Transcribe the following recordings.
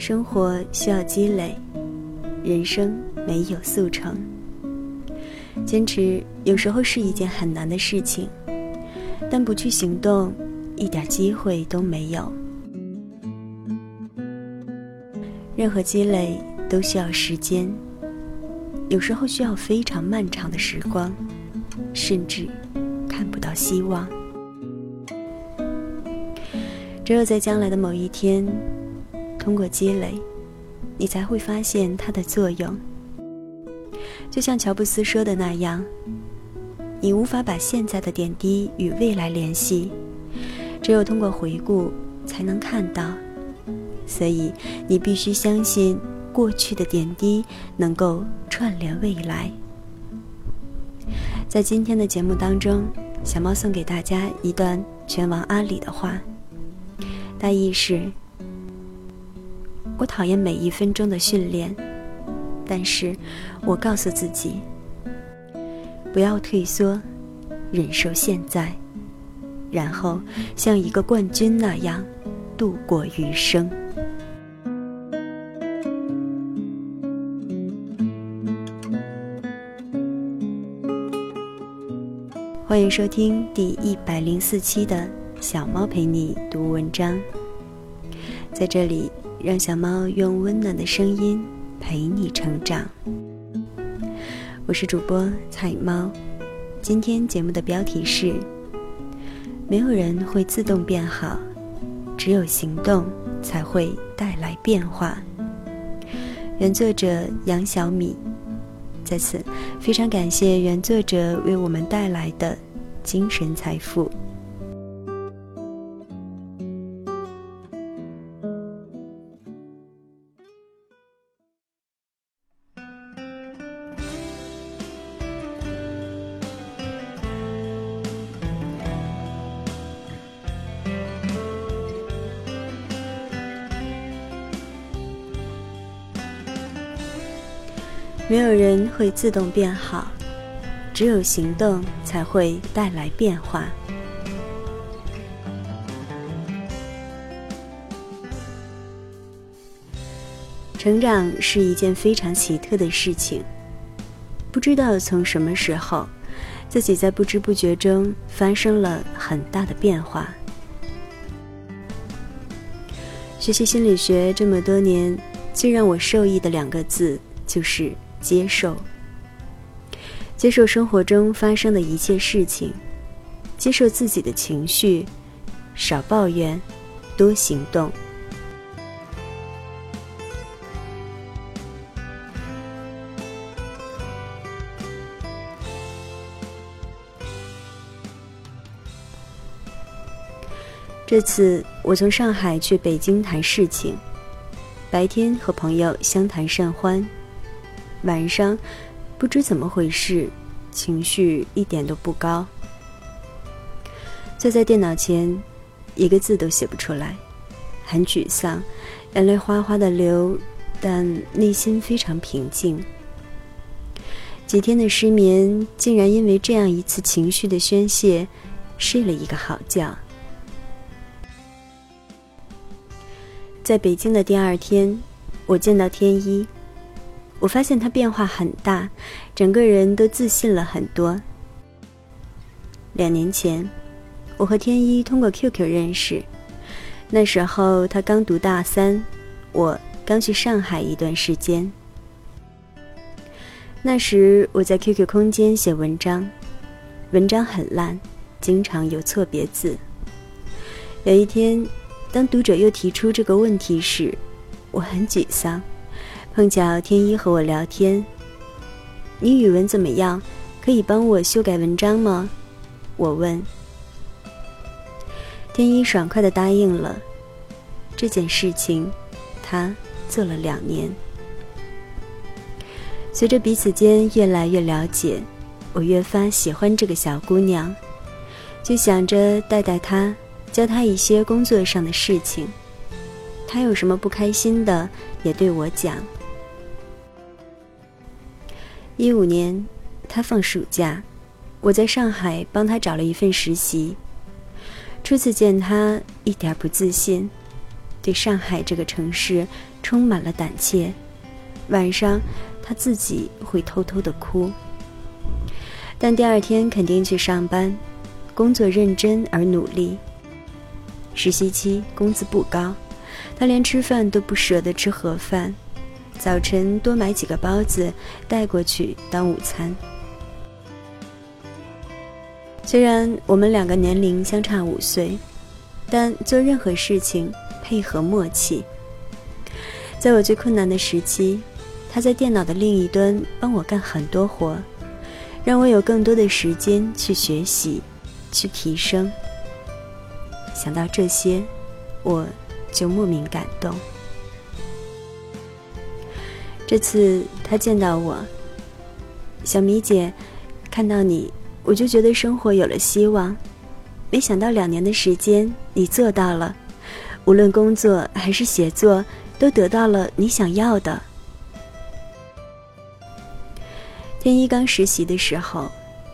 生活需要积累，人生没有速成。坚持有时候是一件很难的事情，但不去行动，一点机会都没有。任何积累都需要时间，有时候需要非常漫长的时光，甚至看不到希望。只有在将来的某一天。通过积累，你才会发现它的作用。就像乔布斯说的那样，你无法把现在的点滴与未来联系，只有通过回顾才能看到。所以，你必须相信过去的点滴能够串联未来。在今天的节目当中，小猫送给大家一段拳王阿里的话，大意是。我讨厌每一分钟的训练，但是我告诉自己，不要退缩，忍受现在，然后像一个冠军那样度过余生。欢迎收听第一百零四期的小猫陪你读文章，在这里。让小猫用温暖的声音陪你成长。我是主播彩猫，今天节目的标题是：没有人会自动变好，只有行动才会带来变化。原作者杨小米，在此非常感谢原作者为我们带来的精神财富。没有人会自动变好，只有行动才会带来变化。成长是一件非常奇特的事情，不知道从什么时候，自己在不知不觉中发生了很大的变化。学习心理学这么多年，最让我受益的两个字就是。接受，接受生活中发生的一切事情，接受自己的情绪，少抱怨，多行动。这次我从上海去北京谈事情，白天和朋友相谈甚欢。晚上，不知怎么回事，情绪一点都不高。坐在电脑前，一个字都写不出来，很沮丧，眼泪哗哗的流，但内心非常平静。几天的失眠，竟然因为这样一次情绪的宣泄，睡了一个好觉。在北京的第二天，我见到天一。我发现他变化很大，整个人都自信了很多。两年前，我和天一通过 QQ 认识，那时候他刚读大三，我刚去上海一段时间。那时我在 QQ 空间写文章，文章很烂，经常有错别字。有一天，当读者又提出这个问题时，我很沮丧。碰巧天一和我聊天，你语文怎么样？可以帮我修改文章吗？我问。天一爽快的答应了。这件事情，他做了两年。随着彼此间越来越了解，我越发喜欢这个小姑娘，就想着带带她，教她一些工作上的事情。她有什么不开心的，也对我讲。一五年，他放暑假，我在上海帮他找了一份实习。初次见他，一点不自信，对上海这个城市充满了胆怯。晚上，他自己会偷偷的哭。但第二天肯定去上班，工作认真而努力。实习期工资不高，他连吃饭都不舍得吃盒饭，早晨多买几个包子带过去当午餐。虽然我们两个年龄相差五岁，但做任何事情配合默契。在我最困难的时期，他在电脑的另一端帮我干很多活，让我有更多的时间去学习，去提升。想到这些，我就莫名感动。这次他见到我，小米姐，看到你。我就觉得生活有了希望，没想到两年的时间你做到了，无论工作还是写作，都得到了你想要的。天一刚实习的时候，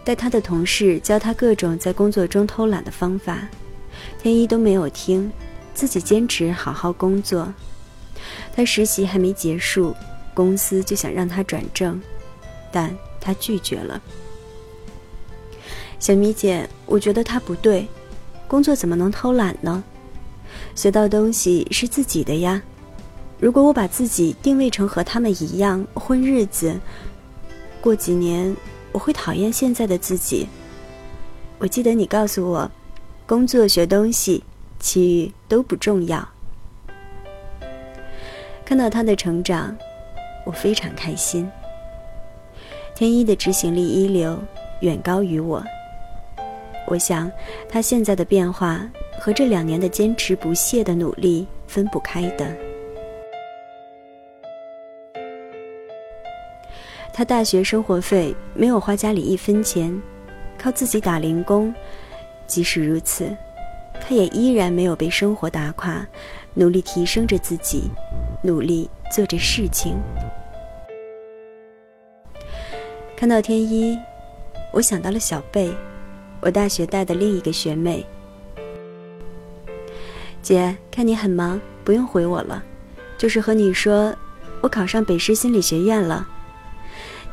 带他的同事教他各种在工作中偷懒的方法，天一都没有听，自己坚持好好工作。他实习还没结束，公司就想让他转正，但他拒绝了。小米姐，我觉得他不对，工作怎么能偷懒呢？学到东西是自己的呀。如果我把自己定位成和他们一样混日子，过几年我会讨厌现在的自己。我记得你告诉我，工作学东西，其余都不重要。看到他的成长，我非常开心。天一的执行力一流，远高于我。我想，他现在的变化和这两年的坚持不懈的努力分不开的。他大学生活费没有花家里一分钱，靠自己打零工。即使如此，他也依然没有被生活打垮，努力提升着自己，努力做着事情。看到天一，我想到了小贝。我大学带的另一个学妹，姐，看你很忙，不用回我了，就是和你说，我考上北师心理学院了。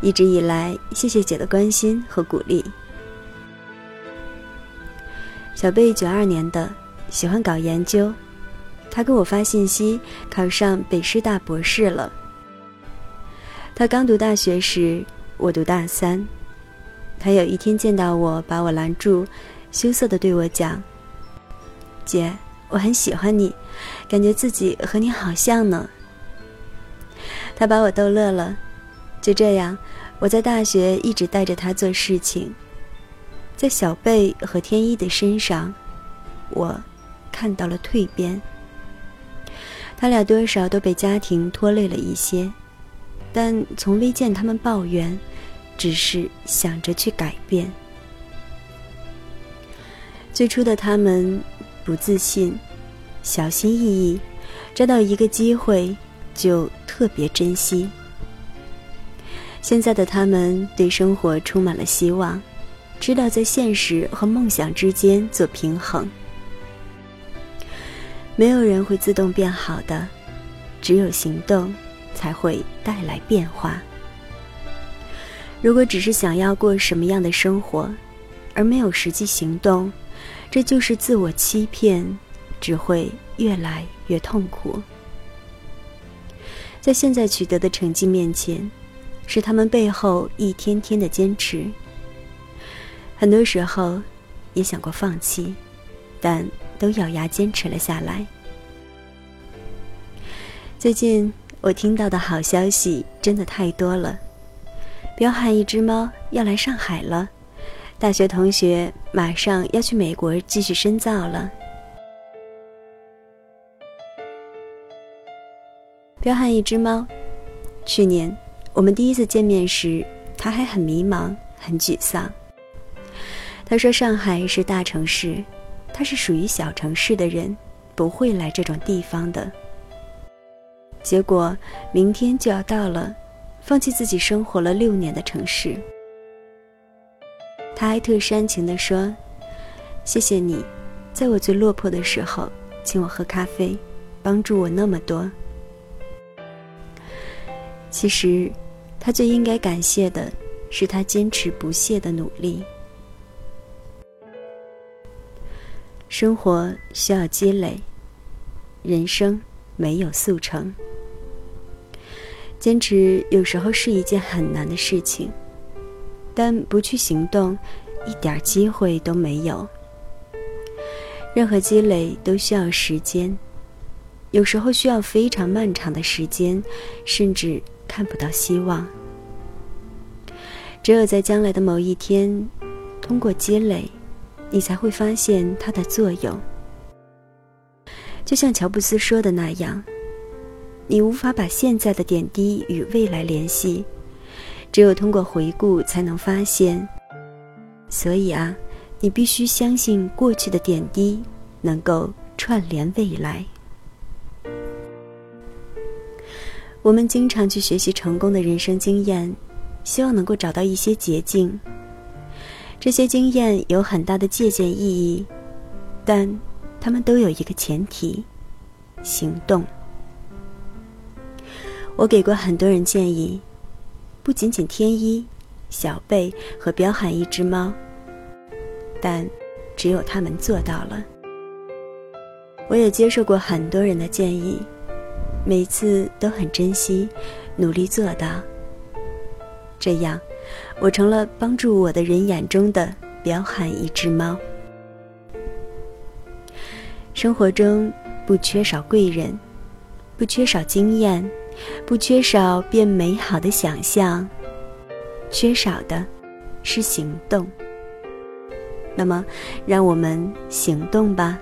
一直以来，谢谢姐的关心和鼓励。小贝九二年的，喜欢搞研究，他给我发信息，考上北师大博士了。他刚读大学时，我读大三。他有一天见到我，把我拦住，羞涩的对我讲：“姐，我很喜欢你，感觉自己和你好像呢。”他把我逗乐了。就这样，我在大学一直带着他做事情。在小贝和天一的身上，我看到了蜕变。他俩多少都被家庭拖累了一些，但从未见他们抱怨。只是想着去改变。最初的他们不自信，小心翼翼，抓到一个机会就特别珍惜。现在的他们对生活充满了希望，知道在现实和梦想之间做平衡。没有人会自动变好的，只有行动才会带来变化。如果只是想要过什么样的生活，而没有实际行动，这就是自我欺骗，只会越来越痛苦。在现在取得的成绩面前，是他们背后一天天的坚持。很多时候，也想过放弃，但都咬牙坚持了下来。最近我听到的好消息真的太多了。彪悍一只猫要来上海了，大学同学马上要去美国继续深造了。彪悍一只猫，去年我们第一次见面时，他还很迷茫、很沮丧。他说：“上海是大城市，他是属于小城市的人，不会来这种地方的。”结果明天就要到了。放弃自己生活了六年的城市，他还特煽情地说：“谢谢你，在我最落魄的时候，请我喝咖啡，帮助我那么多。”其实，他最应该感谢的是他坚持不懈的努力。生活需要积累，人生没有速成。坚持有时候是一件很难的事情，但不去行动，一点机会都没有。任何积累都需要时间，有时候需要非常漫长的时间，甚至看不到希望。只有在将来的某一天，通过积累。你才会发现它的作用。就像乔布斯说的那样，你无法把现在的点滴与未来联系，只有通过回顾才能发现。所以啊，你必须相信过去的点滴能够串联未来。我们经常去学习成功的人生经验，希望能够找到一些捷径。这些经验有很大的借鉴意义，但他们都有一个前提：行动。我给过很多人建议，不仅仅天一、小贝和彪悍一只猫，但只有他们做到了。我也接受过很多人的建议，每次都很珍惜，努力做到。这样。我成了帮助我的人眼中的彪悍一只猫。生活中不缺少贵人，不缺少经验，不缺少变美好的想象，缺少的是行动。那么，让我们行动吧。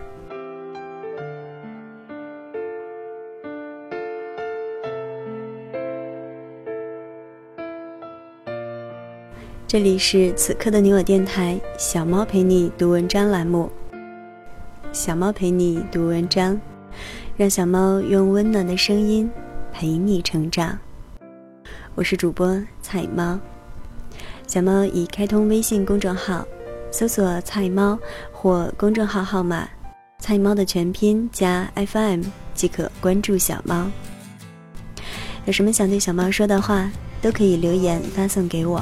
这里是此刻的你我电台，小猫陪你读文章栏目。小猫陪你读文章，让小猫用温暖的声音陪你成长。我是主播菜猫，小猫已开通微信公众号，搜索“菜猫”或公众号号码“菜猫”的全拼加 FM 即可关注小猫。有什么想对小猫说的话，都可以留言发送给我。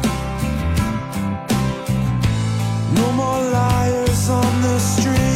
No more liars on the street.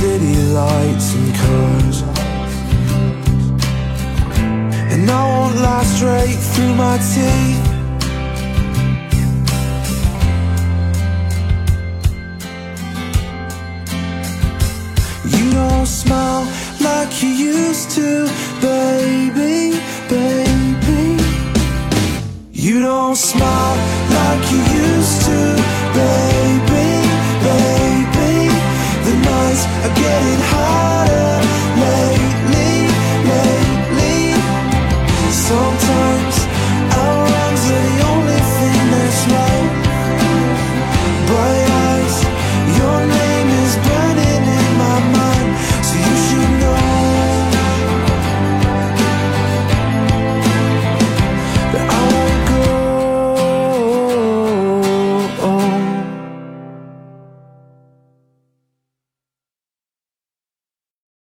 City lights and cars. And I won't lie straight through my teeth. You don't smile like you used to, baby, baby. You don't smile like you eyes are getting high.